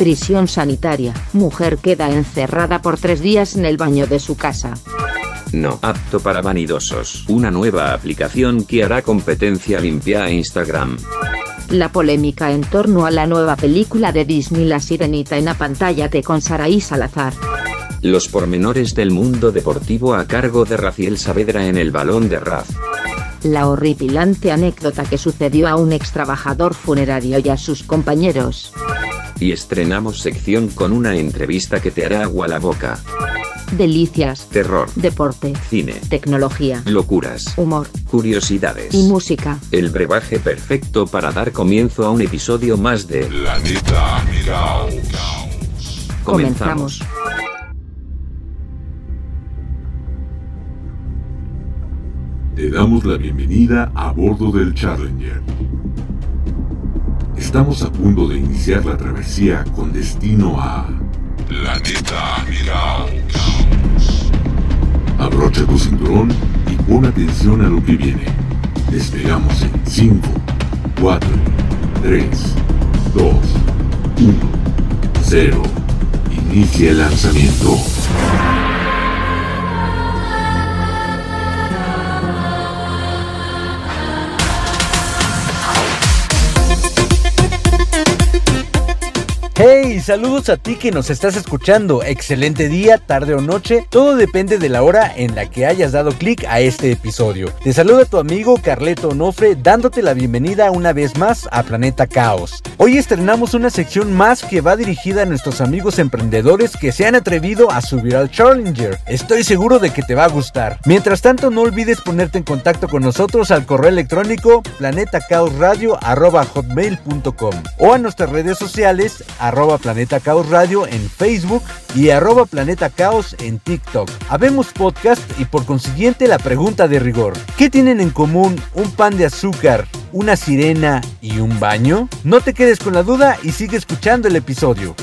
Prisión sanitaria. Mujer queda encerrada por tres días en el baño de su casa. No apto para vanidosos. Una nueva aplicación que hará competencia limpia a Instagram. La polémica en torno a la nueva película de Disney La Sirenita en la pantalla de con Saraí Salazar. Los pormenores del mundo deportivo a cargo de Raciel Saavedra en el balón de Raz. La horripilante anécdota que sucedió a un ex trabajador funerario y a sus compañeros. Y estrenamos sección con una entrevista que te hará agua la boca. Delicias. Terror. Deporte. Cine. Tecnología. Locuras. Humor. Curiosidades. Y música. El brebaje perfecto para dar comienzo a un episodio más de Planeta Caos. Comenzamos. Te damos la bienvenida a bordo del Challenger. Estamos a punto de iniciar la travesía con destino a Planeta Caos. Abrocha tu cinturón y pon atención a lo que viene. Despegamos en 5, 4, 3, 2, 1, 0. Inicia el lanzamiento. Hey, saludos a ti que nos estás escuchando. Excelente día, tarde o noche. Todo depende de la hora en la que hayas dado clic a este episodio. Te saluda tu amigo Carleto Onofre dándote la bienvenida una vez más a Planeta Caos. Hoy estrenamos una sección más que va dirigida a nuestros amigos emprendedores que se han atrevido a subir al Challenger. Estoy seguro de que te va a gustar. Mientras tanto, no olvides ponerte en contacto con nosotros al correo electrónico planetacaosradio.hotmail.com o a nuestras redes sociales arroba Planeta Caos Radio en Facebook y arroba Planeta Caos en TikTok. Habemos podcast y por consiguiente la pregunta de rigor. ¿Qué tienen en común un pan de azúcar, una sirena y un baño? No te quedes con la duda y sigue escuchando el episodio.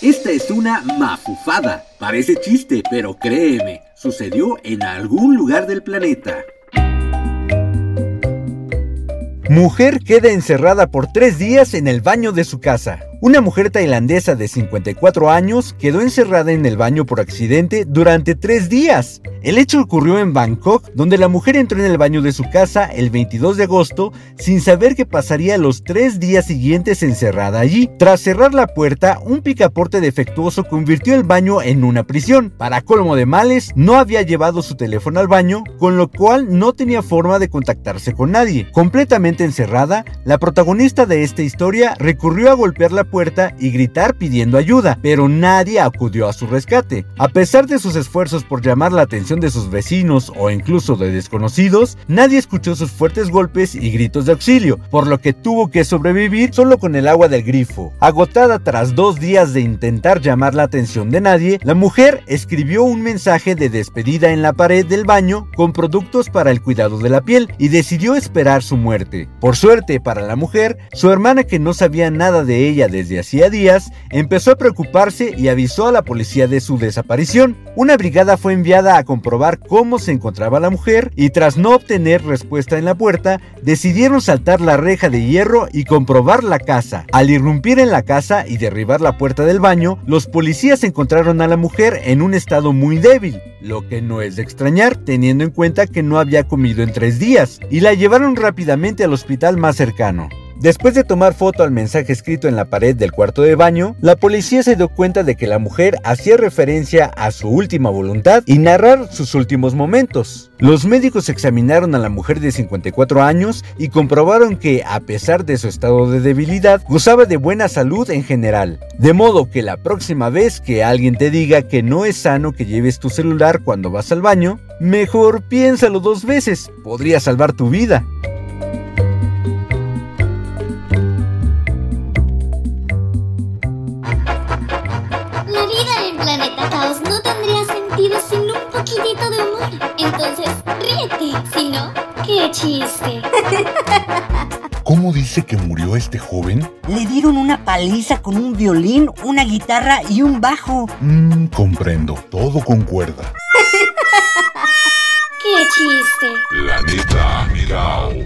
Esta es una mafufada. Parece chiste, pero créeme, sucedió en algún lugar del planeta. Mujer queda encerrada por tres días en el baño de su casa. Una mujer tailandesa de 54 años quedó encerrada en el baño por accidente durante tres días. El hecho ocurrió en Bangkok, donde la mujer entró en el baño de su casa el 22 de agosto sin saber que pasaría los tres días siguientes encerrada allí. Tras cerrar la puerta, un picaporte defectuoso convirtió el baño en una prisión. Para colmo de males, no había llevado su teléfono al baño, con lo cual no tenía forma de contactarse con nadie. Completamente encerrada, la protagonista de esta historia recurrió a golpear la puerta y gritar pidiendo ayuda, pero nadie acudió a su rescate. A pesar de sus esfuerzos por llamar la atención de sus vecinos o incluso de desconocidos, nadie escuchó sus fuertes golpes y gritos de auxilio, por lo que tuvo que sobrevivir solo con el agua del grifo. Agotada tras dos días de intentar llamar la atención de nadie, la mujer escribió un mensaje de despedida en la pared del baño con productos para el cuidado de la piel y decidió esperar su muerte. Por suerte para la mujer, su hermana que no sabía nada de ella desde hacía días, empezó a preocuparse y avisó a la policía de su desaparición. Una brigada fue enviada a comprobar cómo se encontraba la mujer y tras no obtener respuesta en la puerta, decidieron saltar la reja de hierro y comprobar la casa. Al irrumpir en la casa y derribar la puerta del baño, los policías encontraron a la mujer en un estado muy débil, lo que no es de extrañar teniendo en cuenta que no había comido en tres días, y la llevaron rápidamente al hospital más cercano. Después de tomar foto al mensaje escrito en la pared del cuarto de baño, la policía se dio cuenta de que la mujer hacía referencia a su última voluntad y narrar sus últimos momentos. Los médicos examinaron a la mujer de 54 años y comprobaron que, a pesar de su estado de debilidad, gozaba de buena salud en general. De modo que la próxima vez que alguien te diga que no es sano que lleves tu celular cuando vas al baño, mejor piénsalo dos veces, podría salvar tu vida. Sentido sin un poquitito de humor. Entonces, ríete. Si no, qué chiste. ¿Cómo dice que murió este joven? Le dieron una paliza con un violín, una guitarra y un bajo. Mmm, comprendo. Todo concuerda. ¡Qué chiste! La neta Miau.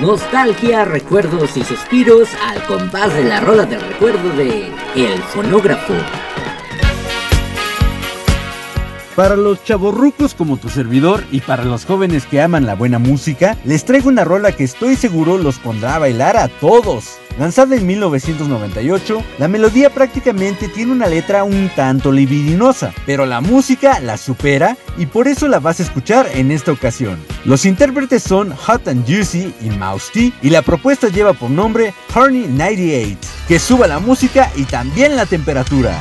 Nostalgia, recuerdos y suspiros al compás de la rola del recuerdo de El Fonógrafo. Para los chavorrucos como tu servidor y para los jóvenes que aman la buena música, les traigo una rola que estoy seguro los pondrá a bailar a todos. Lanzada en 1998, la melodía prácticamente tiene una letra un tanto libidinosa, pero la música la supera y por eso la vas a escuchar en esta ocasión. Los intérpretes son Hot and Juicy y Mouse T y la propuesta lleva por nombre Horny 98. Que suba la música y también la temperatura.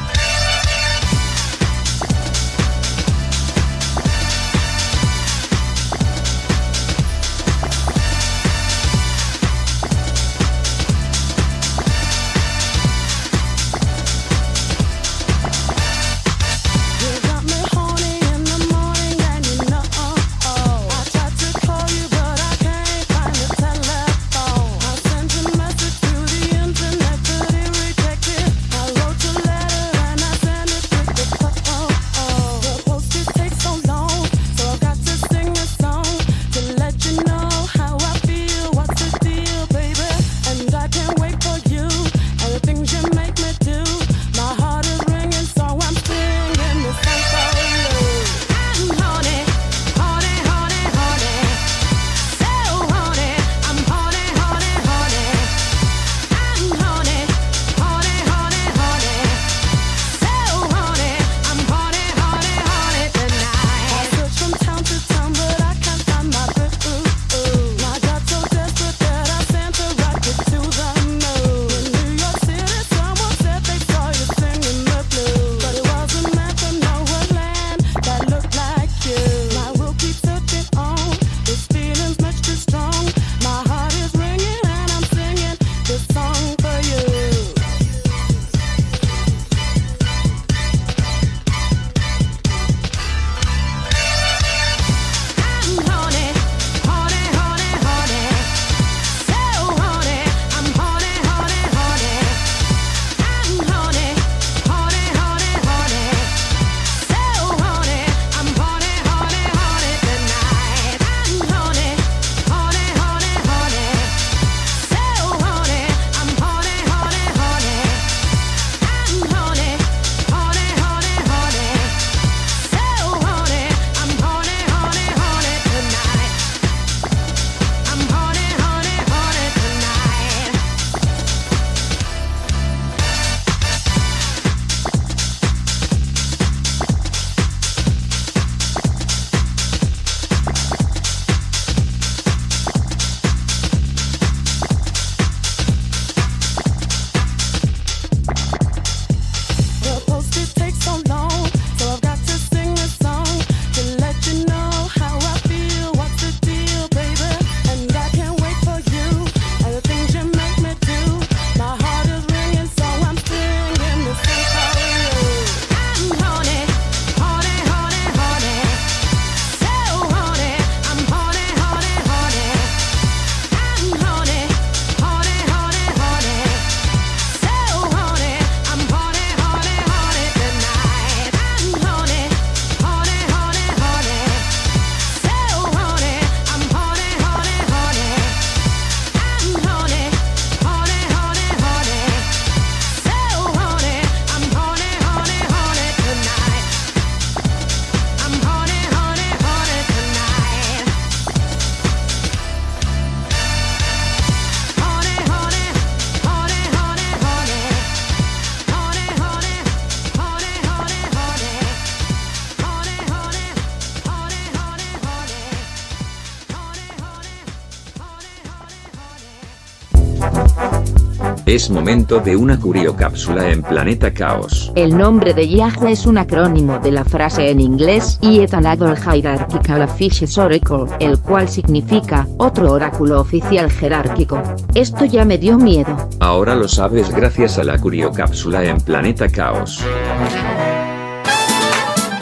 Es momento de una curiocápsula en Planeta Caos. El nombre de Yahoo es un acrónimo de la frase en inglés Yetanagle Hierarchical Officious Oracle, el cual significa otro oráculo oficial jerárquico. Esto ya me dio miedo. Ahora lo sabes gracias a la curiocápsula en Planeta Caos.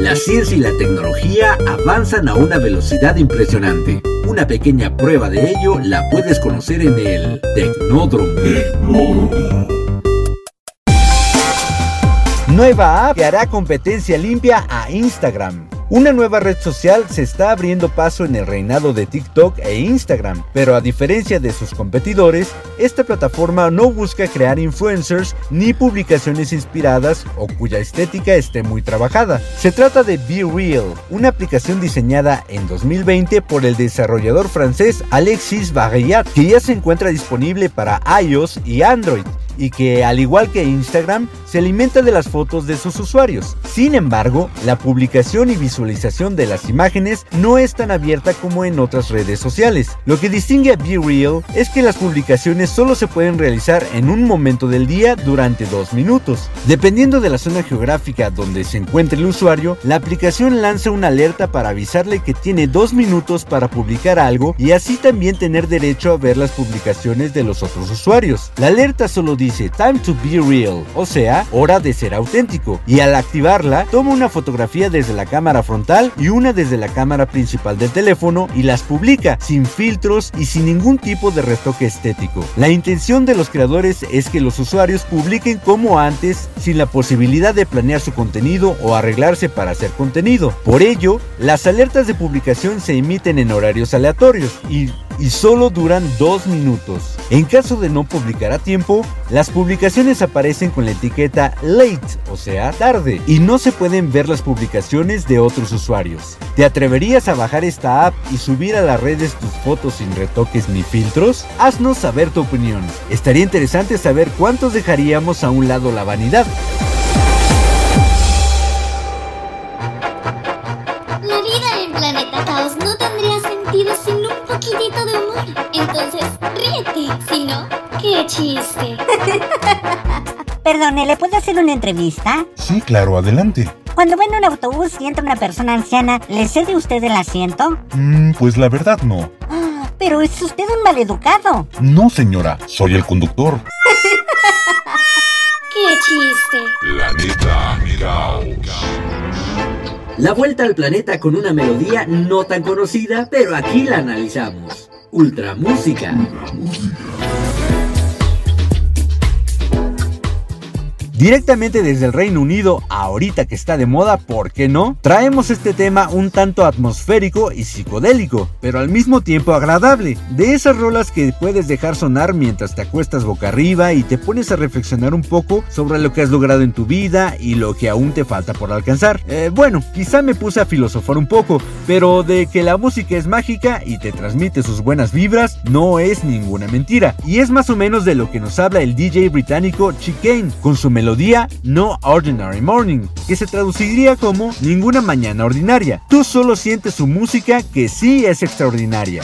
La ciencia y la tecnología avanzan a una velocidad impresionante. Una pequeña prueba de ello la puedes conocer en el Tecnódromo. Nueva app que hará competencia limpia a Instagram. Una nueva red social se está abriendo paso en el reinado de TikTok e Instagram, pero a diferencia de sus competidores, esta plataforma no busca crear influencers ni publicaciones inspiradas o cuya estética esté muy trabajada. Se trata de Be Real, una aplicación diseñada en 2020 por el desarrollador francés Alexis Barriat, que ya se encuentra disponible para iOS y Android y que, al igual que Instagram, se alimenta de las fotos de sus usuarios. Sin embargo, la publicación y visualización de las imágenes no es tan abierta como en otras redes sociales. Lo que distingue a Be Real es que las publicaciones solo se pueden realizar en un momento del día durante dos minutos. Dependiendo de la zona geográfica donde se encuentre el usuario, la aplicación lanza una alerta para avisarle que tiene dos minutos para publicar algo y así también tener derecho a ver las publicaciones de los otros usuarios. La alerta solo dice Time to be real, o sea, hora de ser auténtico, y al activarla, toma una fotografía desde la cámara frontal y una desde la cámara principal del teléfono y las publica sin filtros y sin ningún tipo de retoque estético. La intención de los creadores es que los usuarios publiquen como antes, sin la posibilidad de planear su contenido o arreglarse para hacer contenido. Por ello, las alertas de publicación se emiten en horarios aleatorios y y solo duran dos minutos. En caso de no publicar a tiempo, las publicaciones aparecen con la etiqueta late, o sea, tarde, y no se pueden ver las publicaciones de otros usuarios. ¿Te atreverías a bajar esta app y subir a las redes tus fotos sin retoques ni filtros? Haznos saber tu opinión. Estaría interesante saber cuántos dejaríamos a un lado la vanidad. La vida en Planeta Caos no tendría sentido sin poquitito de humor. Entonces, ríete. Si no, qué chiste. Perdone, ¿le puedo hacer una entrevista? Sí, claro, adelante. Cuando va en un autobús y entra una persona anciana, ¿le cede usted el asiento? Mm, pues la verdad no. Ah, pero es usted un maleducado. No, señora, soy el conductor. ¡Qué chiste! Planeta Caos. La vuelta al planeta con una melodía no tan conocida, pero aquí la analizamos. Ultra Música. Directamente desde el Reino Unido, ahorita que está de moda, ¿por qué no? Traemos este tema un tanto atmosférico y psicodélico, pero al mismo tiempo agradable. De esas rolas que puedes dejar sonar mientras te acuestas boca arriba y te pones a reflexionar un poco sobre lo que has logrado en tu vida y lo que aún te falta por alcanzar. Eh, bueno, quizá me puse a filosofar un poco, pero de que la música es mágica y te transmite sus buenas vibras, no es ninguna mentira. Y es más o menos de lo que nos habla el DJ británico Chicane con su melodía No Ordinary Morning, que se traduciría como Ninguna mañana ordinaria. Tú solo sientes su música que sí es extraordinaria.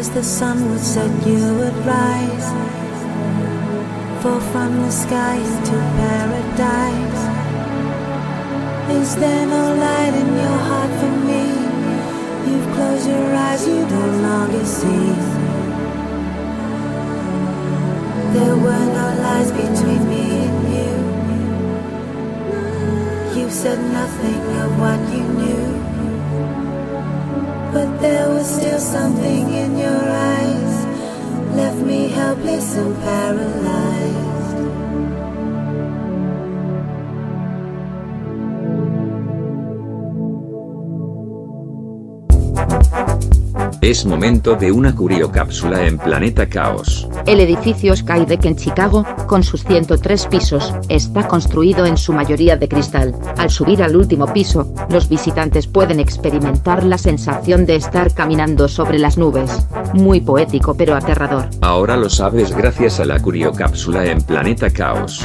As the sun would set, you would rise, fall from the sky into paradise. Is there no light in your heart for me? You've closed your eyes, you no longer see. There were no lies between me and you. You said nothing of what you knew. But there was still something in your eyes. Left me helpless and paralyzed. Es momento de una curiocápsula en Planeta Caos. El edificio Skydeck en Chicago, con sus 103 pisos, está construido en su mayoría de cristal. Al subir al último piso, los visitantes pueden experimentar la sensación de estar caminando sobre las nubes. Muy poético pero aterrador. Ahora lo sabes gracias a la curiocápsula en Planeta Caos.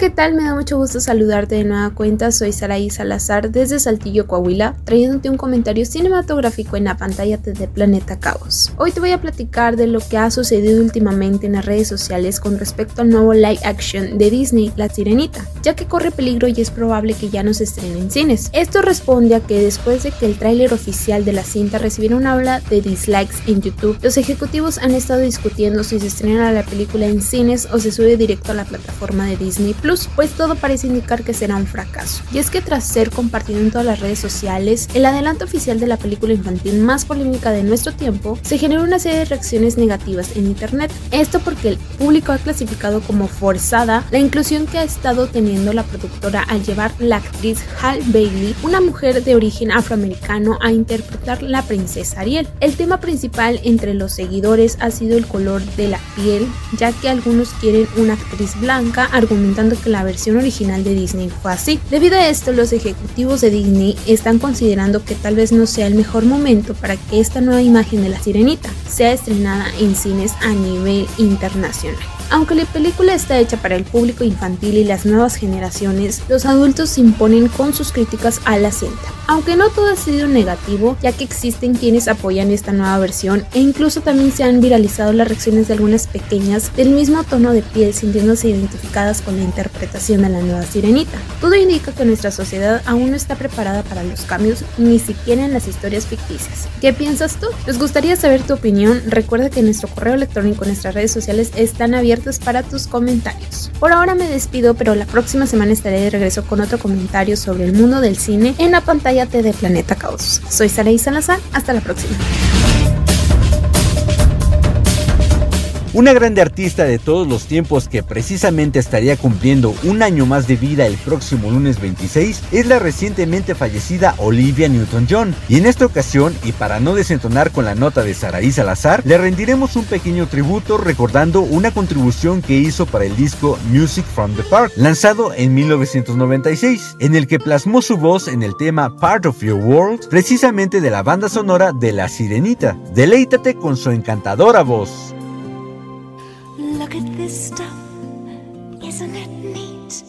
¿Qué tal? Me da mucho gusto saludarte de nueva cuenta. Soy Saraí Salazar desde Saltillo, Coahuila, trayéndote un comentario cinematográfico en la pantalla de Planeta Caos. Hoy te voy a platicar de lo que ha sucedido últimamente en las redes sociales con respecto al nuevo live action de Disney, La Sirenita, ya que corre peligro y es probable que ya no se estrene en cines. Esto responde a que después de que el tráiler oficial de la cinta recibiera una ola de dislikes en YouTube, los ejecutivos han estado discutiendo si se estrena la película en cines o se sube directo a la plataforma de Disney Plus, pues todo parece indicar que será un fracaso. Y es que tras ser compartido en todas las redes sociales, el adelanto oficial de la película infantil más polémica de nuestro tiempo, se generó una serie de reacciones negativas en internet. Esto porque el público ha clasificado como forzada la inclusión que ha estado teniendo la productora al llevar la actriz Hal Bailey, una mujer de origen afroamericano, a interpretar la princesa Ariel. El tema principal entre los seguidores ha sido el color de la piel, ya que algunos quieren una actriz blanca, argumentando que la versión original de Disney fue así. Debido a esto, los ejecutivos de Disney están considerando que tal vez no sea el mejor momento para que esta nueva imagen de la sirenita sea estrenada en cines a nivel internacional. Aunque la película está hecha para el público infantil y las nuevas generaciones, los adultos se imponen con sus críticas a la cinta. Aunque no todo ha sido negativo, ya que existen quienes apoyan esta nueva versión e incluso también se han viralizado las reacciones de algunas pequeñas del mismo tono de piel sintiéndose identificadas con la interpretación de la nueva sirenita. Todo indica que nuestra sociedad aún no está preparada para los cambios, ni siquiera en las historias ficticias. ¿Qué piensas tú? Nos gustaría saber tu opinión. Recuerda que nuestro correo electrónico y nuestras redes sociales están abiertas para tus comentarios. Por ahora me despido, pero la próxima semana estaré de regreso con otro comentario sobre el mundo del cine en la pantalla de Planeta Caos. Soy Saraí Salazar, hasta la próxima. Una grande artista de todos los tiempos que precisamente estaría cumpliendo un año más de vida el próximo lunes 26 es la recientemente fallecida Olivia Newton-John. Y en esta ocasión, y para no desentonar con la nota de Saraí Salazar, le rendiremos un pequeño tributo recordando una contribución que hizo para el disco Music from the Park, lanzado en 1996, en el que plasmó su voz en el tema Part of Your World, precisamente de la banda sonora de La Sirenita. Deleítate con su encantadora voz. Look at this stuff, isn't it neat?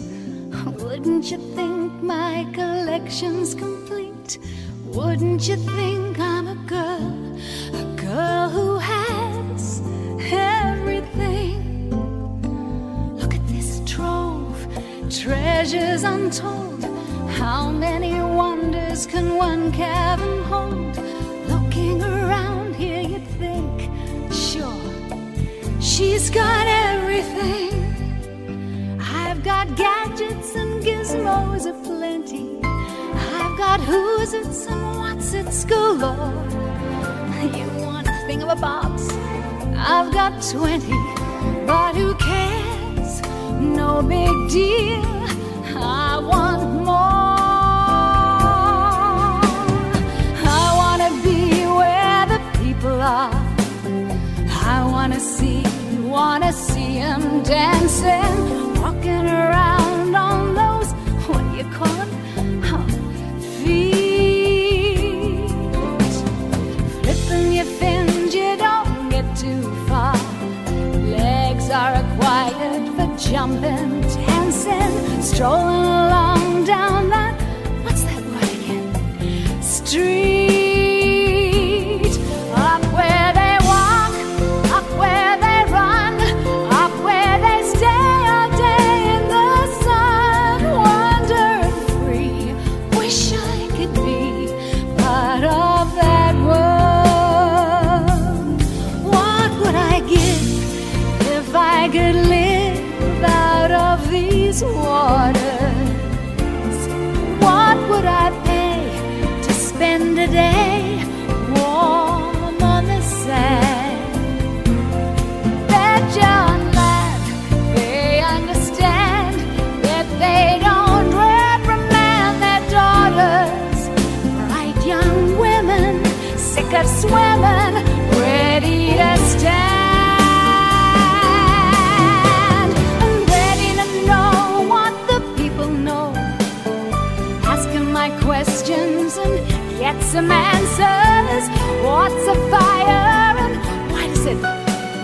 Wouldn't you think my collection's complete? Wouldn't you think I'm a girl, a girl who has everything? Look at this trove, treasures untold. How many wonders can one cabin hold? Looking around She's got everything. I've got gadgets and gizmos aplenty. I've got who's it's and what's it's galore. You want a thing of a box? I've got twenty. But who cares? No big deal. I want more. I wanna be where the people are. I wanna see, wanna see them dancing, walking around on those, what do you call them? Huh, feet. Flipping your fins, you don't get too far. Legs are required for jumping, dancing, strolling along down that, what's that word again? Street.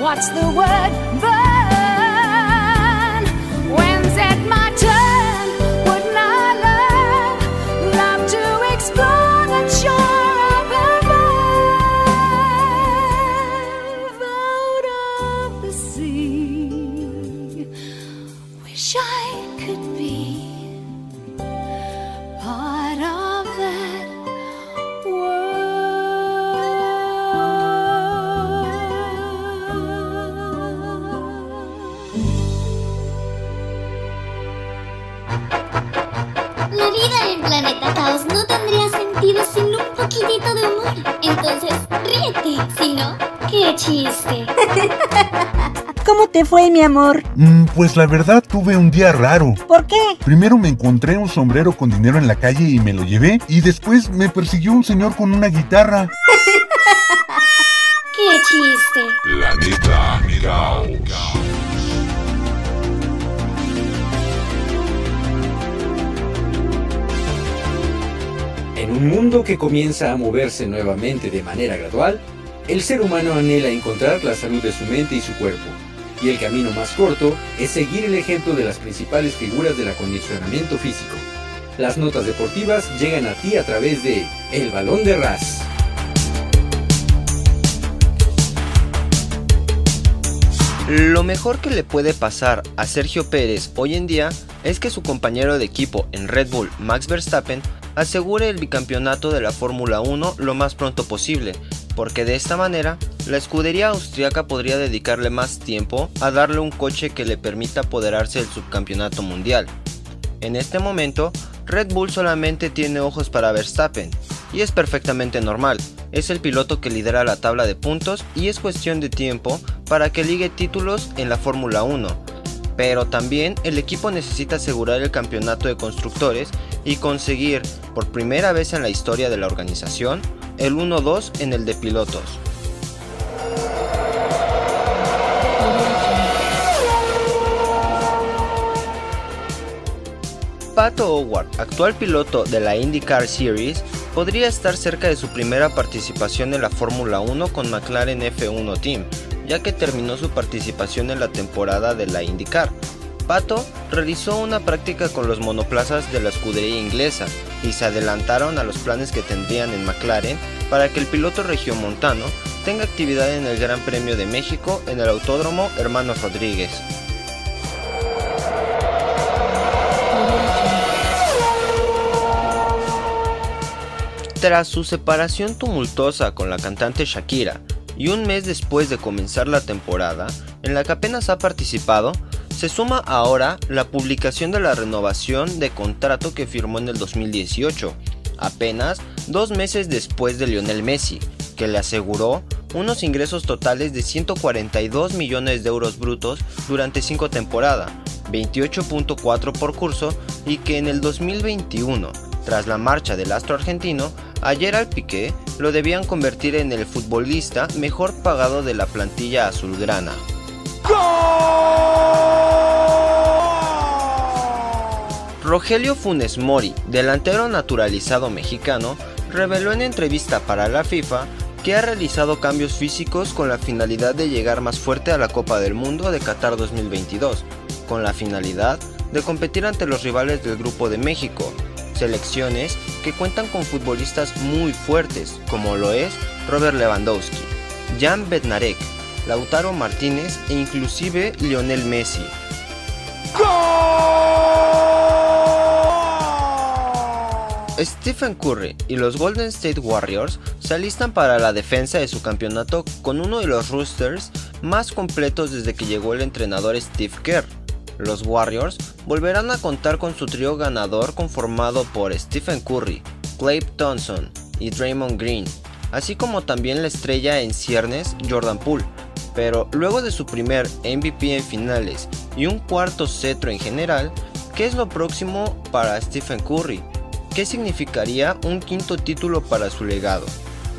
What's the word te fue, mi amor? Mm, pues la verdad tuve un día raro. ¿Por qué? Primero me encontré un sombrero con dinero en la calle y me lo llevé. Y después me persiguió un señor con una guitarra. Qué chiste. Planeta Caos. En un mundo que comienza a moverse nuevamente de manera gradual, el ser humano anhela encontrar la salud de su mente y su cuerpo. Y el camino más corto es seguir el ejemplo de las principales figuras del acondicionamiento físico. Las notas deportivas llegan a ti a través de El Balón de Ras. Lo mejor que le puede pasar a Sergio Pérez hoy en día es que su compañero de equipo en Red Bull, Max Verstappen, asegure el bicampeonato de la Fórmula 1 lo más pronto posible, porque de esta manera la escudería austriaca podría dedicarle más tiempo a darle un coche que le permita apoderarse del subcampeonato mundial. En este momento, Red Bull solamente tiene ojos para Verstappen, y es perfectamente normal, es el piloto que lidera la tabla de puntos y es cuestión de tiempo para que ligue títulos en la Fórmula 1. Pero también el equipo necesita asegurar el campeonato de constructores y conseguir, por primera vez en la historia de la organización, el 1-2 en el de pilotos. Pato Howard, actual piloto de la IndyCar Series, podría estar cerca de su primera participación en la Fórmula 1 con McLaren F1 Team, ya que terminó su participación en la temporada de la IndyCar. Pato realizó una práctica con los monoplazas de la escudería inglesa y se adelantaron a los planes que tendrían en McLaren para que el piloto regiomontano tenga actividad en el Gran Premio de México en el Autódromo Hermanos Rodríguez. Tras su separación tumultuosa con la cantante Shakira y un mes después de comenzar la temporada, en la que apenas ha participado, se suma ahora la publicación de la renovación de contrato que firmó en el 2018, apenas dos meses después de Lionel Messi, que le aseguró unos ingresos totales de 142 millones de euros brutos durante cinco temporadas, 28.4 por curso, y que en el 2021, tras la marcha del astro argentino, ayer al Piqué lo debían convertir en el futbolista mejor pagado de la plantilla azulgrana. Rogelio Funes Mori, delantero naturalizado mexicano, reveló en entrevista para la FIFA que ha realizado cambios físicos con la finalidad de llegar más fuerte a la Copa del Mundo de Qatar 2022, con la finalidad de competir ante los rivales del Grupo de México, selecciones que cuentan con futbolistas muy fuertes, como lo es Robert Lewandowski, Jan Bednarek, Lautaro Martínez e inclusive Lionel Messi. Stephen Curry y los Golden State Warriors se alistan para la defensa de su campeonato con uno de los roosters más completos desde que llegó el entrenador Steve Kerr. Los Warriors volverán a contar con su trío ganador conformado por Stephen Curry, Clay Thompson y Draymond Green, así como también la estrella en ciernes Jordan Poole. Pero luego de su primer MVP en finales y un cuarto cetro en general, ¿qué es lo próximo para Stephen Curry? ¿Qué significaría un quinto título para su legado?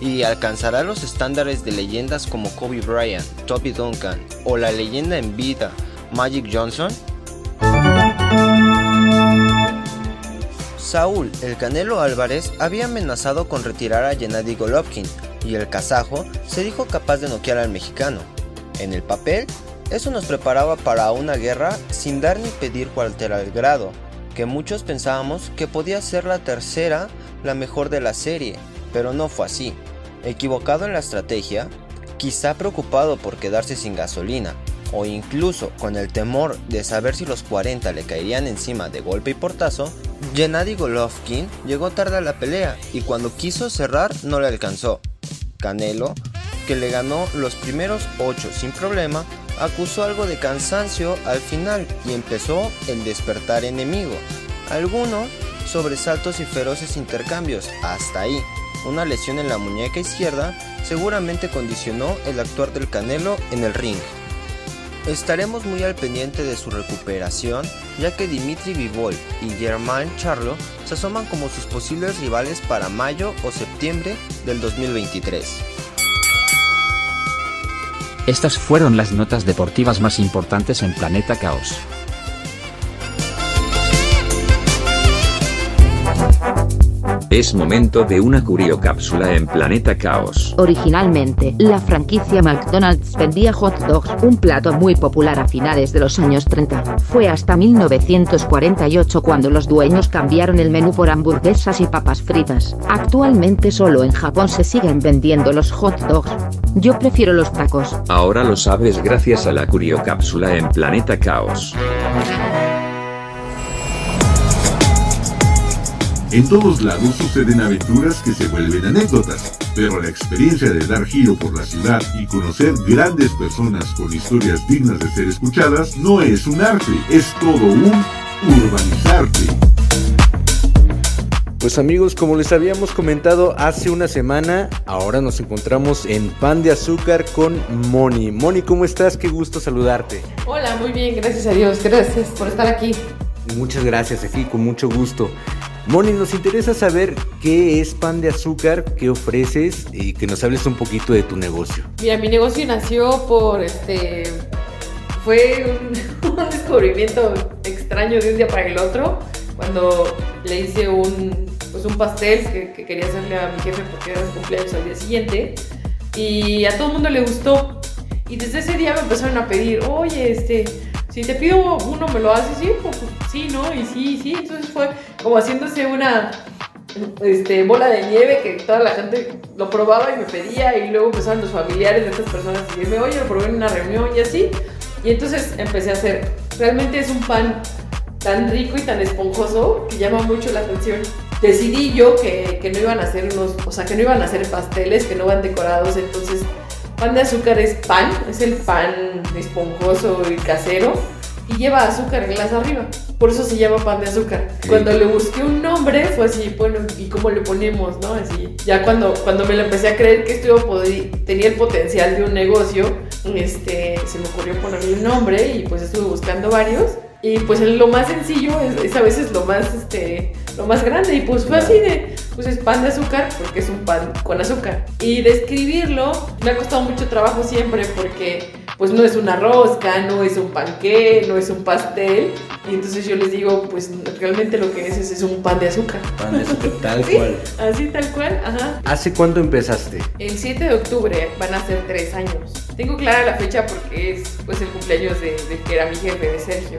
¿Y alcanzará los estándares de leyendas como Kobe Bryant, Toby Duncan o la leyenda en vida Magic Johnson? Saúl El Canelo Álvarez había amenazado con retirar a Gennady Golovkin y el kazajo se dijo capaz de noquear al mexicano. En el papel, eso nos preparaba para una guerra sin dar ni pedir cualquier al grado, que muchos pensábamos que podía ser la tercera la mejor de la serie, pero no fue así. Equivocado en la estrategia, quizá preocupado por quedarse sin gasolina, o incluso con el temor de saber si los 40 le caerían encima de golpe y portazo, Gennady Golovkin llegó tarde a la pelea y cuando quiso cerrar no le alcanzó. Canelo, que le ganó los primeros 8 sin problema, acusó algo de cansancio al final y empezó el despertar enemigo. Algunos sobresaltos y feroces intercambios, hasta ahí. Una lesión en la muñeca izquierda seguramente condicionó el actuar del Canelo en el ring. Estaremos muy al pendiente de su recuperación, ya que Dimitri Vivol y Germain Charlo se asoman como sus posibles rivales para mayo o septiembre del 2023. Estas fueron las notas deportivas más importantes en Planeta Caos. Es momento de una curiocápsula en Planeta Caos. Originalmente, la franquicia McDonald's vendía hot dogs, un plato muy popular a finales de los años 30. Fue hasta 1948 cuando los dueños cambiaron el menú por hamburguesas y papas fritas. Actualmente solo en Japón se siguen vendiendo los hot dogs. Yo prefiero los tacos. Ahora lo sabes gracias a la curiocápsula en Planeta Caos. En todos lados suceden aventuras que se vuelven anécdotas, pero la experiencia de dar giro por la ciudad y conocer grandes personas con historias dignas de ser escuchadas no es un arte, es todo un urbanizarte. Pues amigos, como les habíamos comentado hace una semana, ahora nos encontramos en Pan de Azúcar con Moni. Moni, ¿cómo estás? Qué gusto saludarte. Hola, muy bien, gracias a Dios. Gracias por estar aquí. Muchas gracias, aquí con mucho gusto. Moni, nos interesa saber qué es pan de azúcar, qué ofreces y que nos hables un poquito de tu negocio. Mira, mi negocio nació por este. Fue un, descubrimiento extraño de un día para el otro. Cuando le hice un, pues un pastel que, que quería hacerle a mi jefe porque era su cumpleaños al día siguiente. Y a todo el mundo le gustó. Y desde ese día me empezaron a pedir, oye, este, si te pido uno, ¿me lo haces? Sí, pues, sí, ¿no? Y sí, sí. Entonces fue como haciéndose una este, bola de nieve que toda la gente lo probaba y me pedía y luego empezaron los familiares de estas personas a decirme, oye, lo probé en una reunión y así. Y entonces empecé a hacer. Realmente es un pan tan rico y tan esponjoso que llama mucho la atención. Decidí yo que, que no iban a hacer unos, o sea, que no iban a hacer pasteles, que no van decorados, entonces pan de azúcar es pan, es el pan esponjoso y casero y lleva azúcar en glas arriba. Por eso se llama pan de azúcar. Cuando le busqué un nombre fue así, bueno, ¿y cómo le ponemos, no? Así, ya cuando, cuando me lo empecé a creer que esto tenía el potencial de un negocio, este, se me ocurrió ponerle un nombre y pues estuve buscando varios. Y pues lo más sencillo es, es, a veces lo más, este, lo más grande. Y pues fue así de, pues es pan de azúcar porque es un pan con azúcar. Y describirlo me ha costado mucho trabajo siempre porque pues no es una rosca, no es un panqué, no es un pastel. Y entonces yo les digo, pues realmente lo que es es, un pan de azúcar. Pan de azúcar, tal ¿Sí? cual. Así tal cual, ajá. ¿Hace cuánto empezaste? El 7 de octubre van a ser tres años. Tengo clara la fecha porque es pues el cumpleaños de, de que era mi jefe, de Sergio.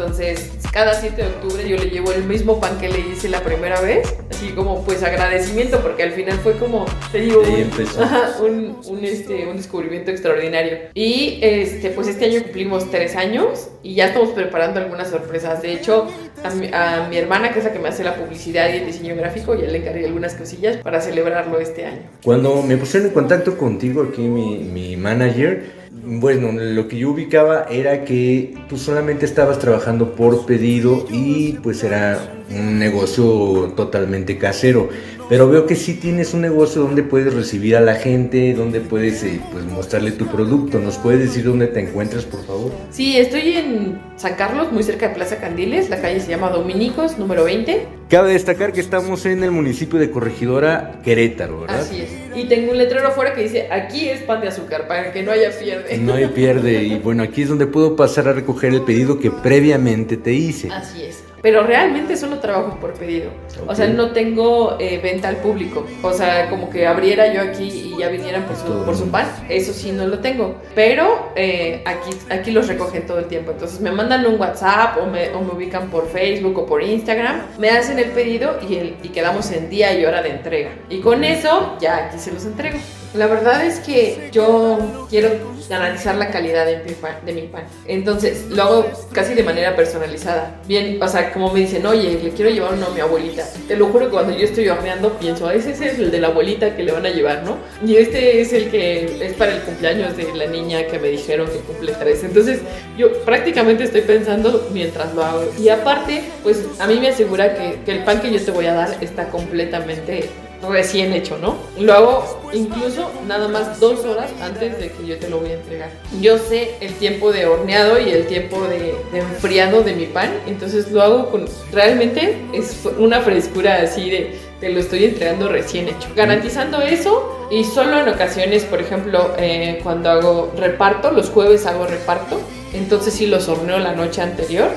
Entonces, cada 7 de octubre yo le llevo el mismo pan que le hice la primera vez, así como pues agradecimiento, porque al final fue como, te digo, un, un, un, este, un descubrimiento extraordinario. Y este, pues este año cumplimos tres años y ya estamos preparando algunas sorpresas. De hecho, a mi, a mi hermana, que es la que me hace la publicidad y el diseño gráfico, ya le encargué algunas cosillas para celebrarlo este año. Cuando me pusieron en contacto contigo aquí mi, mi manager, bueno, lo que yo ubicaba era que tú solamente estabas trabajando por pedido y pues era un negocio totalmente casero. Pero veo que sí tienes un negocio donde puedes recibir a la gente, donde puedes eh, pues, mostrarle tu producto. ¿Nos puedes decir dónde te encuentras, por favor? Sí, estoy en San Carlos, muy cerca de Plaza Candiles. La calle se llama Dominicos, número 20. Cabe destacar que estamos en el municipio de Corregidora, Querétaro, ¿verdad? Así es. Y tengo un letrero afuera que dice, aquí es pan de azúcar, para que no haya pierde. No hay pierde. Y bueno, aquí es donde puedo pasar a recoger el pedido que previamente te hice. Así es. Pero realmente solo trabajo por pedido. O sea, no tengo eh, venta al público. O sea, como que abriera yo aquí y ya vinieran por su, por su pan. Eso sí no lo tengo. Pero eh, aquí, aquí los recogen todo el tiempo. Entonces me mandan un WhatsApp o me, o me ubican por Facebook o por Instagram. Me hacen el pedido y, el, y quedamos en día y hora de entrega. Y con eso ya aquí se los entrego. La verdad es que yo quiero garantizar la calidad de mi pan. De mi pan. Entonces lo hago casi de manera personalizada. Bien, o sea, como me dicen, oye, le quiero llevar uno a mi abuelita. Te lo juro que cuando yo estoy horneando pienso, "Ah, ese es el de la abuelita que le van a llevar, ¿no? Y este es el que es para el cumpleaños de la niña que me dijeron que cumple tres. Entonces yo prácticamente estoy pensando mientras lo hago. Y aparte, pues a mí me asegura que, que el pan que yo te voy a dar está completamente recién hecho, ¿no? Lo hago incluso nada más dos horas antes de que yo te lo voy a entregar. Yo sé el tiempo de horneado y el tiempo de, enfriado de mi pan, entonces lo hago con... Realmente es una frescura así de... Te lo estoy entregando recién hecho. Garantizando eso y solo en ocasiones, por ejemplo, eh, cuando hago reparto, los jueves hago reparto, entonces sí los horneo la noche anterior.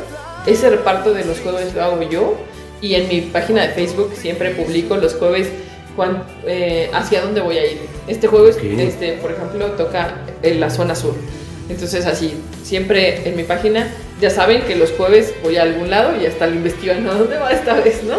Ese reparto de los jueves lo hago yo y en mi página de Facebook siempre publico los jueves cuán- eh, hacia dónde voy a ir. Este jueves, este, por ejemplo, toca en la zona sur. Entonces así, siempre en mi página ya saben que los jueves voy a algún lado y hasta lo investigan a dónde va esta vez, ¿no?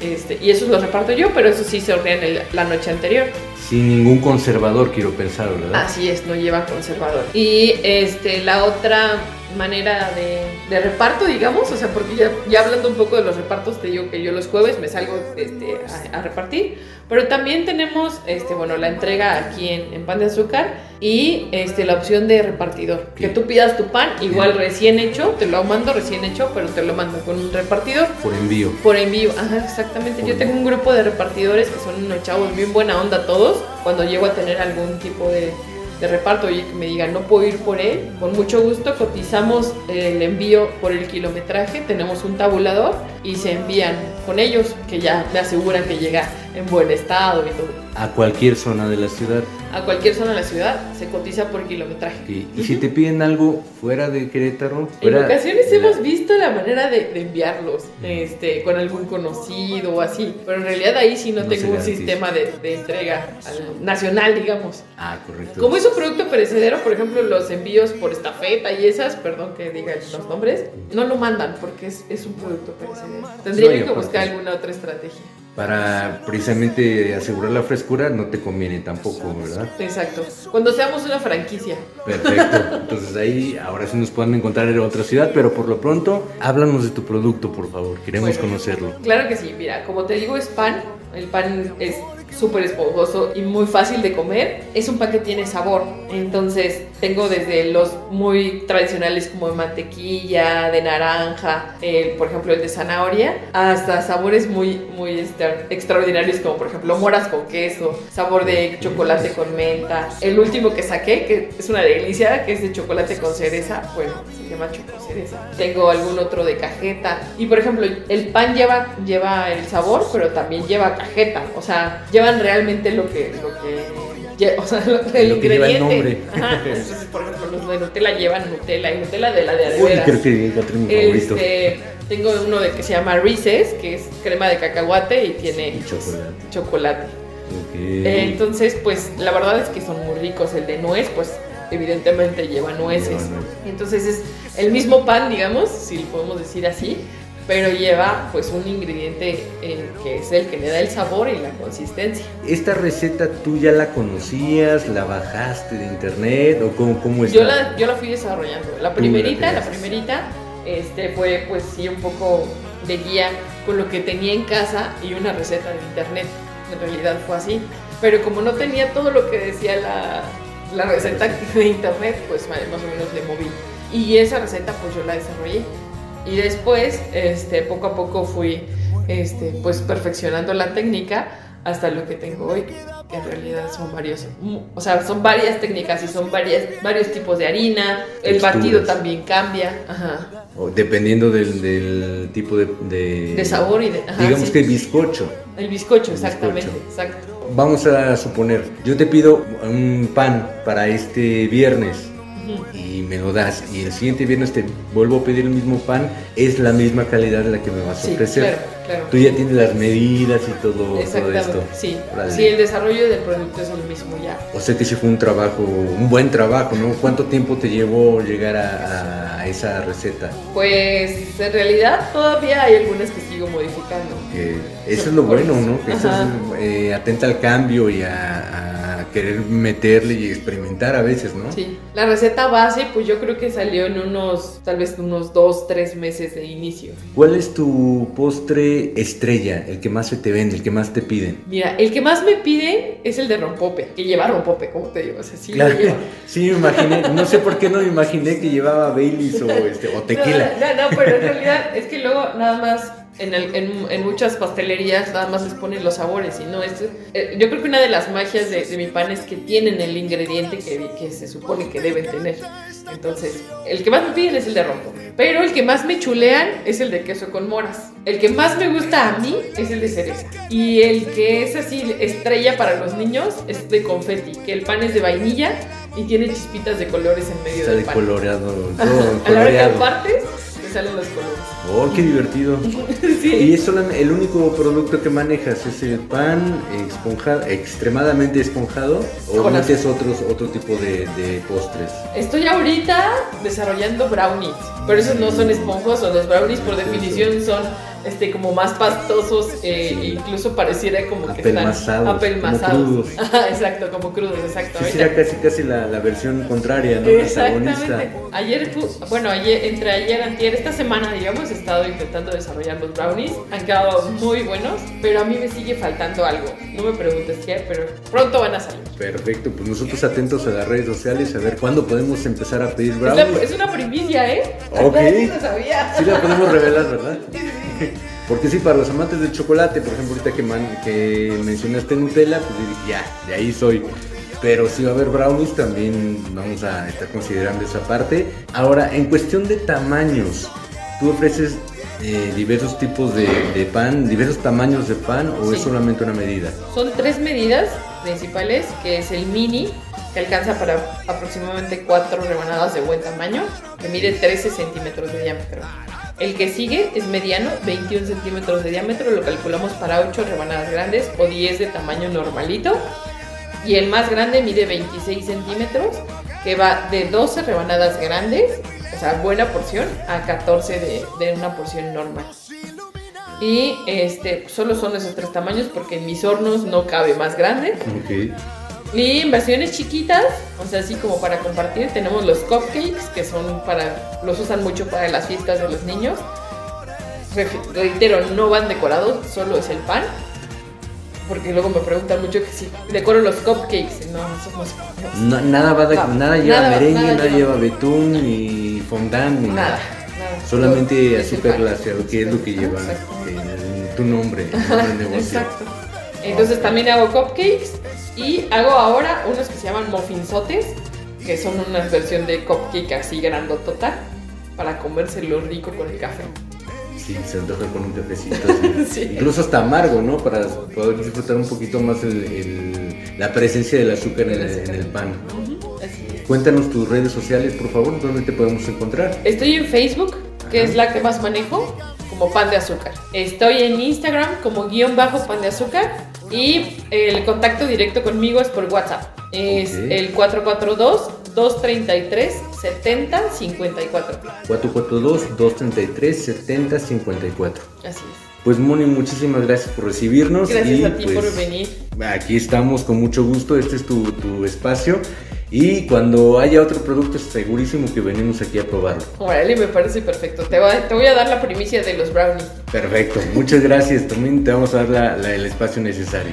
Este, y eso lo reparto yo, pero eso sí se hornean el- la noche anterior. Sin ningún conservador, quiero pensar, ¿verdad? Así es, no lleva conservador. Y este, la otra manera de, de reparto, digamos, o sea, porque ya, ya hablando un poco de los repartos, te digo que yo los jueves me salgo este, a, a repartir, pero también tenemos, este, bueno, la entrega aquí en, en Pan de Azúcar y este, la opción de repartidor, que tú pidas tu pan, igual recién hecho, te lo mando recién hecho, pero te lo mando con un repartidor. Por envío. Por envío, ajá, exactamente. Yo tengo un grupo de repartidores que son unos chavos bien buena onda todos. Cuando llego a tener algún tipo de, de reparto y que me digan no puedo ir por él, con mucho gusto cotizamos el envío por el kilometraje, tenemos un tabulador y se envían con ellos, que ya me aseguran que llega en buen estado y todo. A cualquier zona de la ciudad. A cualquier zona de la ciudad se cotiza por kilometraje. Y, y si te piden algo fuera de Querétaro, En ocasiones hemos visto la manera de, de enviarlos este, con algún conocido o así, pero en realidad ahí sí no, No tengo un sistema de, de entrega al- nacional, digamos. Ah, correcto. Como es un producto perecedero, por ejemplo, los envíos por estafeta y esas, perdón que diga los nombres, no lo mandan porque es, es un producto perecedero. Tendría No, que buscar alguna otra estrategia. Para precisamente asegurar la frescura no te conviene tampoco, ¿verdad? Exacto. Cuando seamos una franquicia. Perfecto. Entonces ahí ahora sí nos pueden encontrar en otra ciudad, pero por lo pronto háblanos de tu producto, por favor. Queremos Bueno. conocerlo. Claro que sí, mira, como te digo es pan, el pan es súper esponjoso y muy fácil de comer, es un pan que tiene sabor, entonces tengo desde los muy tradicionales como de mantequilla, de naranja, el, por ejemplo el de zanahoria, hasta sabores muy, muy extraordinarios como por ejemplo moras con queso, sabor de chocolate con menta, el último que saqué, que es una delicia, que es de chocolate con cereza, bueno, se llama choco cereza. Tengo algún otro de cajeta. Y por ejemplo, el pan lleva, lleva el sabor, pero también lleva cajeta. O sea, llevan realmente lo que. Lo que o sea, lo- el Lo que lleva el ingrediente. nombre. Ajá. Entonces, por ejemplo, los de Nutella llevan Nutella y Nutella de la de Uy, creo que encontré mi favorito. Este, tengo uno de que se llama Reese's, que es crema de cacahuate y tiene chocolate. Eh, Entonces, pues la verdad es que son muy ricos. El de nuez, pues evidentemente lleva nueces. Lleva nuez. Entonces es el mismo pan, digamos, si lo podemos decir así, pero lleva pues un ingrediente eh, que es el que le da el sabor y la consistencia. ¿Esta receta tú ya la conocías? ¿La bajaste de internet? ¿O cómo, cómo está? Yo la, yo la fui desarrollando. La la primerita, la creaste. primerita, este, fue pues sí un poco de guía con lo que tenía en casa y una receta de internet. En realidad fue así. Pero como no tenía todo lo que decía la, la receta de internet, pues más o menos le moví. Y esa receta pues yo la desarrollé. Y después, este, poco a poco fui este, pues perfeccionando la técnica hasta lo que tengo hoy, que en realidad son varios, o sea, son varias técnicas y son varias, varios tipos de harina, el Texturas. batido también cambia, ajá, O dependiendo del, del tipo de, de... de sabor y de... ajá, Digamos sí. que bizcocho. El bizcocho, El exactamente, bizcocho. exacto. Vamos a suponer, yo te pido un pan para este viernes. Y me lo das y el siguiente viernes te vuelvo a pedir el mismo pan, es la misma calidad de la que me vas a Sí, ofrecer. claro, claro. Tú ya tienes las medidas y todo, todo esto. sí. Órale. Sí, el desarrollo del producto es el mismo ya. O sea que sí fue un trabajo, un buen trabajo, ¿no? ¿Cuánto tiempo te llevó llegar a, a esa receta? Pues en realidad todavía hay algunas que sigo modificando. Que eso es lo bueno, ¿no? Que estás Ajá. eh, atenta al cambio y a, a querer meterle y experimentar a veces, ¿no? Sí, la receta base, pues yo creo que salió en unos, tal vez unos dos, tres meses de inicio. ¿Cuál es tu postre estrella, el que más se te vende, el que más te piden? Mira, el que más me piden es el de rompope, que lleva rompope, como te digo, o sea, sí lo Claro, lleva. sí me imaginé, no sé por qué no me imaginé que llevaba Baileys o, este, o tequila. No, no, no, pero en realidad es que luego nada más en, el- en- en muchas pastelerías nada más les ponen los sabores y no es... eh, yo creo que una de las magias de, de mi pan es que tienen el ingrediente que, que se supone que deben tener. Entonces, el que más me piden es el de rompo. Pero el que más me chulean es el de queso con moras. El que más me gusta a mí es el de cereza. Y el que es así estrella para los niños es de confeti, que el pan es de vainilla y tiene chispitas de colores en medio Está del de pan. coloreado, todo A la hora que coloreado. partes, te salen los colores. Oh, qué divertido. Y es el único producto que manejas, es el pan esponjado, extremadamente esponjado, o Con metes otros, otro tipo de, de postres. Estoy ahorita desarrollando brownies, pero esos no son esponjosos. Los brownies por definición son este como más pastosos, eh, incluso pareciera como que están Apelmazados, como crudos. Ajá, exacto, como crudos, exacto. Sí, será casi casi la, la versión contraria, ¿no? Exactamente. Ayer, bueno, ayer, entre ayer y antier, esta semana, digamos, he estado intentando desarrollar los brownies. Han quedado muy buenos, pero a mí me sigue faltando algo. No me preguntes qué, pero pronto van a salir. Perfecto, pues nosotros atentos a las redes sociales a ver cuándo podemos empezar a pedir Es, la- brownies. es una primicia, ¿eh? Ok. Lo sabía. Sí la podemos revelar, ¿verdad? Porque sí, para los amantes del chocolate, por ejemplo, ahorita que, man- que mencionaste Nutella, pues dije, ya, de ahí soy. Pero si va a haber brownies, también vamos a estar considerando esa parte. Ahora, en cuestión de tamaños, ¿tú ofreces eh, diversos tipos de, de pan, diversos tamaños de pan o es solamente una medida? Son tres medidas principales, que es el mini, que alcanza para aproximadamente cuatro rebanadas de buen tamaño, que mide 13 centímetros de diámetro. El que sigue es mediano, 21 centímetros de diámetro, lo calculamos para 8 rebanadas grandes o 10 de tamaño normalito. Y el más grande mide 26 centímetros, que va de 12 rebanadas grandes, o sea, buena porción, a 14 de, una porción normal. Y este, solo son esos tres tamaños porque en mis hornos no cabe más grande. Ok. Y en versiones chiquitas, o sea, así como para compartir, tenemos los cupcakes, que son para, los usan mucho para las fiestas de los niños. Reitero, no van decorados, solo es el pan. Porque luego me preguntan mucho que si decoro los cupcakes. No, no No, nada, va de- No, nada lleva nada- merengue, nada nada, lleva. betún, ni fondant, ni nada. Solamente azúcar pan. glaciado, que es lo que lleva tu nombre, el nombre del negocio. Exacto. Entonces también hago cupcakes y hago ahora unos que se llaman muffinsotes, que son una versión de cupcake así grandotota para comérselo rico con el café. Sí, se antoja con un cafecito. Sí. Incluso hasta amargo, ¿no? Para poder disfrutar un poquito más el- el- la presencia del azúcar en el, en el pan. Así es. Cuéntanos tus redes sociales, por favor, ¿dónde te podemos encontrar? Estoy en Facebook, que es la que más manejo, como pan de azúcar. Estoy en Instagram como guion bajo pan de azúcar y el contacto directo conmigo es por WhatsApp. Es el 442-233-7054. 442-233-7054. Así es. Pues Moni, muchísimas gracias por recibirnos. Gracias y, a ti por pues, venir. Aquí estamos con mucho gusto, este es tu, tu espacio. Y cuando haya otro producto, segurísimo que venimos aquí a probarlo. Órale, me parece perfecto. Te, va- te voy a dar la primicia de los brownies. Perfecto, muchas gracias. También te vamos a dar la- la- el espacio necesario.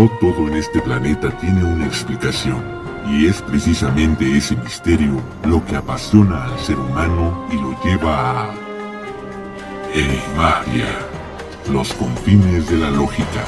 No todo en este planeta tiene una explicación, y es precisamente ese misterio lo que apasiona al ser humano y lo lleva a... Enigmatia, los confines de la lógica.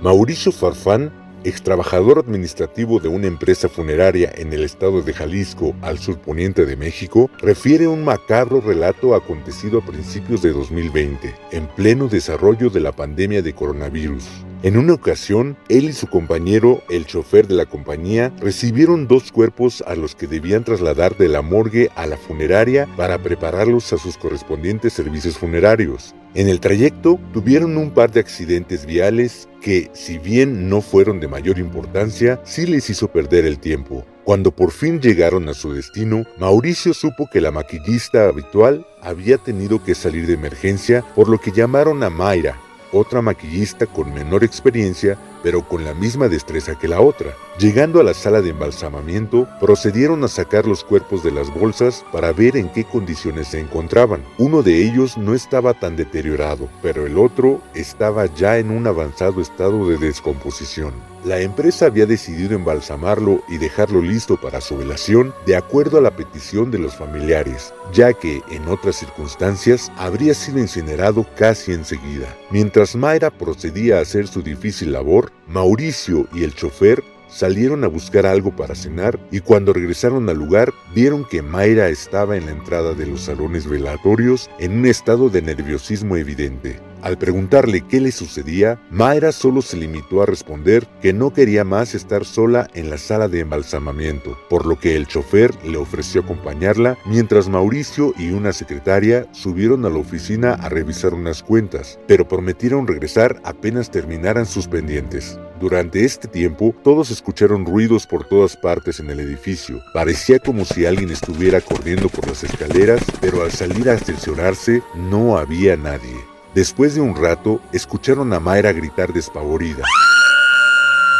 Mauricio Farfán ex trabajador administrativo de una empresa funeraria en el estado de Jalisco, al surponiente de México, refiere un macabro relato acontecido a principios de 2020, en pleno desarrollo de la pandemia de coronavirus. En una ocasión, él y su compañero, el chofer de la compañía, recibieron dos cuerpos a los que debían trasladar de la morgue a la funeraria para prepararlos a sus correspondientes servicios funerarios. En el trayecto tuvieron un par de accidentes viales que, si bien no fueron de mayor importancia, sí les hizo perder el tiempo. Cuando por fin llegaron a su destino, Mauricio supo que la maquillista habitual había tenido que salir de emergencia, por lo que llamaron a Mayra, otra maquillista con menor experiencia, pero con la misma destreza que la otra. Llegando a la sala de embalsamamiento, procedieron a sacar los cuerpos de las bolsas para ver en qué condiciones se encontraban. Uno de ellos no estaba tan deteriorado, pero el otro estaba ya en un avanzado estado de descomposición. La empresa había decidido embalsamarlo y dejarlo listo para su velación de acuerdo a la petición de los familiares, ya que en otras circunstancias habría sido incinerado casi enseguida. Mientras Mayra procedía a hacer su difícil labor, Mauricio y el chofer salieron a buscar algo para cenar y cuando regresaron al lugar vieron que Mayra estaba en la entrada de los salones velatorios en un estado de nerviosismo evidente. Al preguntarle qué le sucedía, Mayra solo se limitó a responder que no quería más estar sola en la sala de embalsamamiento, por lo que el chofer le ofreció acompañarla mientras Mauricio y una secretaria subieron a la oficina a revisar unas cuentas, pero prometieron regresar apenas terminaran sus pendientes. Durante este tiempo, todos escucharon ruidos por todas partes en el edificio. Parecía como si alguien estuviera corriendo por las escaleras, pero al salir a ascensionarse no había nadie. Después de un rato, escucharon a Mayra gritar despavorida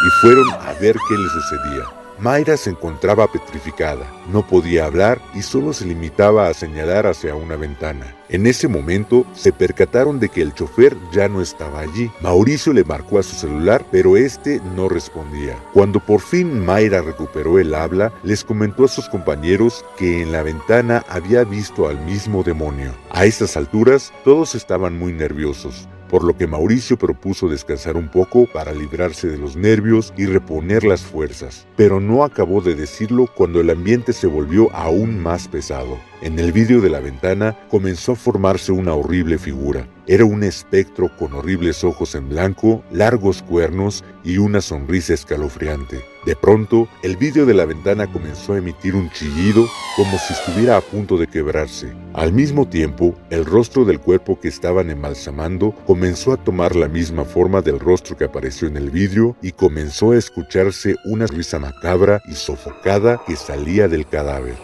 y fueron a ver qué le sucedía. Mayra se encontraba petrificada, no podía hablar y solo se limitaba a señalar hacia una ventana. En ese momento se percataron de que el chofer ya no estaba allí. Mauricio le marcó a su celular, pero este no respondía. Cuando por fin Mayra recuperó el habla, les comentó a sus compañeros que en la ventana había visto al mismo demonio. A estas alturas, todos estaban muy nerviosos por lo que Mauricio propuso descansar un poco para librarse de los nervios y reponer las fuerzas, pero no acabó de decirlo cuando el ambiente se volvió aún más pesado. En el vidrio de la ventana comenzó a formarse una horrible figura. Era un espectro con horribles ojos en blanco, largos cuernos y una sonrisa escalofriante. De pronto, el vidrio de la ventana comenzó a emitir un chillido como si estuviera a punto de quebrarse. Al mismo tiempo, el rostro del cuerpo que estaban embalsamando comenzó a tomar la misma forma del rostro que apareció en el vidrio y comenzó a escucharse una risa macabra y sofocada que salía del cadáver.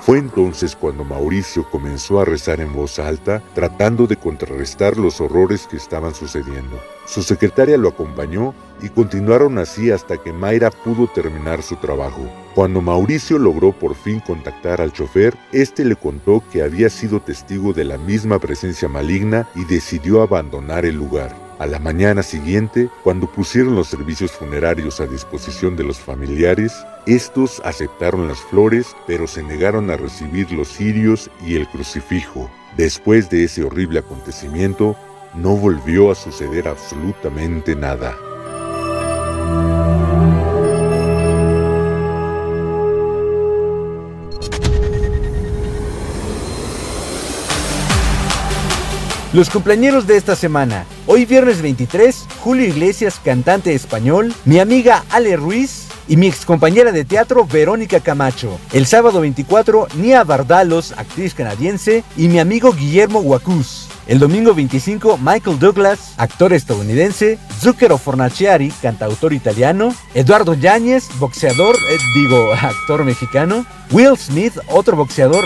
Fue entonces cuando Mauricio comenzó a rezar en voz alta, tratando de contrarrestar los horrores que estaban sucediendo. Su secretaria lo acompañó y continuaron así hasta que Mayra pudo terminar su trabajo. Cuando Mauricio logró por fin contactar al chofer, este le contó que había sido testigo de la misma presencia maligna y decidió abandonar el lugar. A la mañana siguiente, cuando pusieron los servicios funerarios a disposición de los familiares, estos aceptaron las flores, pero se negaron a recibir los cirios y el crucifijo. Después de ese horrible acontecimiento, no volvió a suceder absolutamente nada. Los compañeros de esta semana. Hoy viernes 23, Julio Iglesias, cantante español, mi amiga Ale Ruiz y mi excompañera de teatro Verónica Camacho. El sábado 24, Nia Bardalos, actriz canadiense, y mi amigo Guillermo Guacuz. El domingo 25, Michael Douglas, actor estadounidense, Zucchero Fornaciari, cantautor italiano, Eduardo Yáñez, boxeador, eh, digo, actor mexicano, Will Smith, otro boxeador,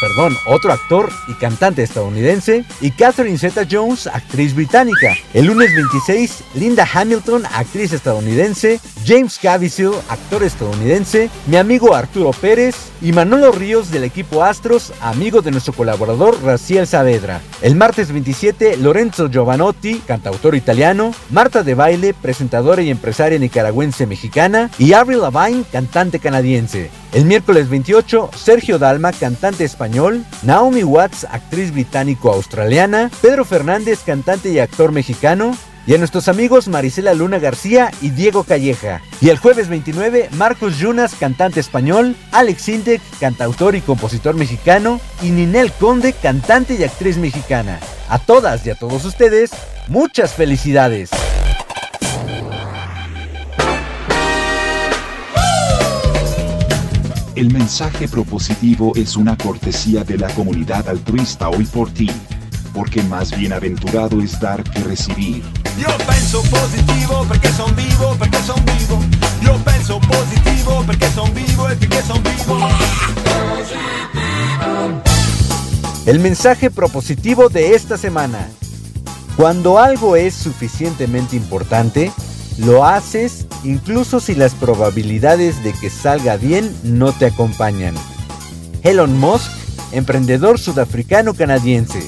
perdón, otro actor y cantante estadounidense, y Catherine Zeta-Jones, actriz británica. El lunes 26, Linda Hamilton, actriz estadounidense, James Caviezel, actor estadounidense, mi amigo Arturo Pérez y Manolo Ríos del equipo Astros, amigo de nuestro colaborador Raciel Saavedra. El martes 27, Lorenzo Giovanotti, cantautor italiano, Marta de Baile, presentadora y empresaria nicaragüense mexicana, y Avril Lavigne, cantante canadiense. El miércoles 28, Sergio Dalma, cantante español, Naomi Watts, actriz británico-australiana, Pedro Fernández, cantante y actor mexicano, y a nuestros amigos Marisela Luna García y Diego Calleja. Y el jueves 29, Marcos Yunas, cantante español, Alex Intec, cantautor y compositor mexicano, y Ninel Conde, cantante y actriz mexicana. A todas y a todos ustedes, muchas felicidades. El mensaje propositivo es una cortesía de la comunidad altruista hoy por ti. Porque más bienaventurado es dar que recibir. Io penso positivo perché son vivo, perché son vivo. Io penso positivo perché son vivo e perché son vivo. El mensaje propositivo de esta semana. Cuando algo es suficientemente importante, lo haces incluso si las probabilidades de que salga bien no te acompañan. Elon Musk, emprendedor sudafricano canadiense.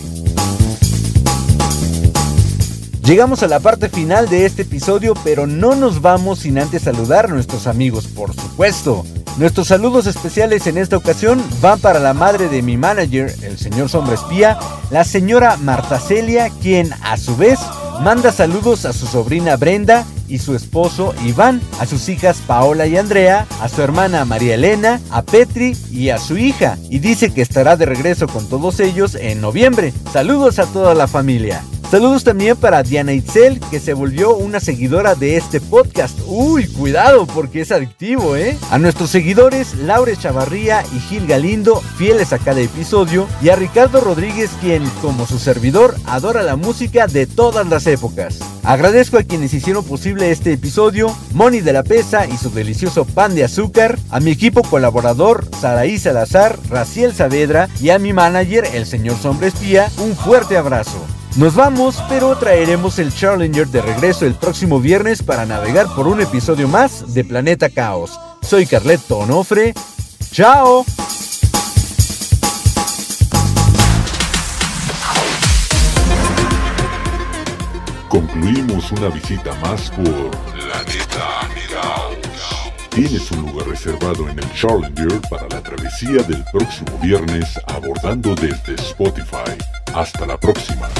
Llegamos a la parte final de este episodio, pero no nos vamos sin antes saludar a nuestros amigos, por supuesto. Nuestros saludos especiales en esta ocasión van para la madre de mi manager, el señor Sombra Espía, la señora Marta Celia, quien a su vez manda saludos a su sobrina Brenda y su esposo Iván, a sus hijas Paola y Andrea, a su hermana María Elena, a Petri y a su hija, y dice que estará de regreso con todos ellos en noviembre. Saludos a toda la familia. Saludos también para Diana Itzel, que se volvió una seguidora de este podcast. Uy, cuidado porque es adictivo, ¿eh? A nuestros seguidores, Laure Chavarría y Gil Galindo, fieles a cada episodio, y a Ricardo Rodríguez, quien, como su servidor, adora la música de todas las épocas. Agradezco a quienes hicieron posible este episodio, Moni de la Pesa y su delicioso pan de azúcar, a mi equipo colaborador, Saraí Salazar, Raciel Saavedra, y a mi manager, el señor Sombra Espía, un fuerte abrazo. Nos vamos, pero traeremos el Challenger de regreso el próximo viernes para navegar por un episodio más de Planeta Caos. Soy Carleto Onofre. ¡Chao! Concluimos una visita más por Planeta Caos. Tienes un lugar reservado en el Challenger para la travesía del próximo viernes abordando desde Spotify. Hasta la próxima.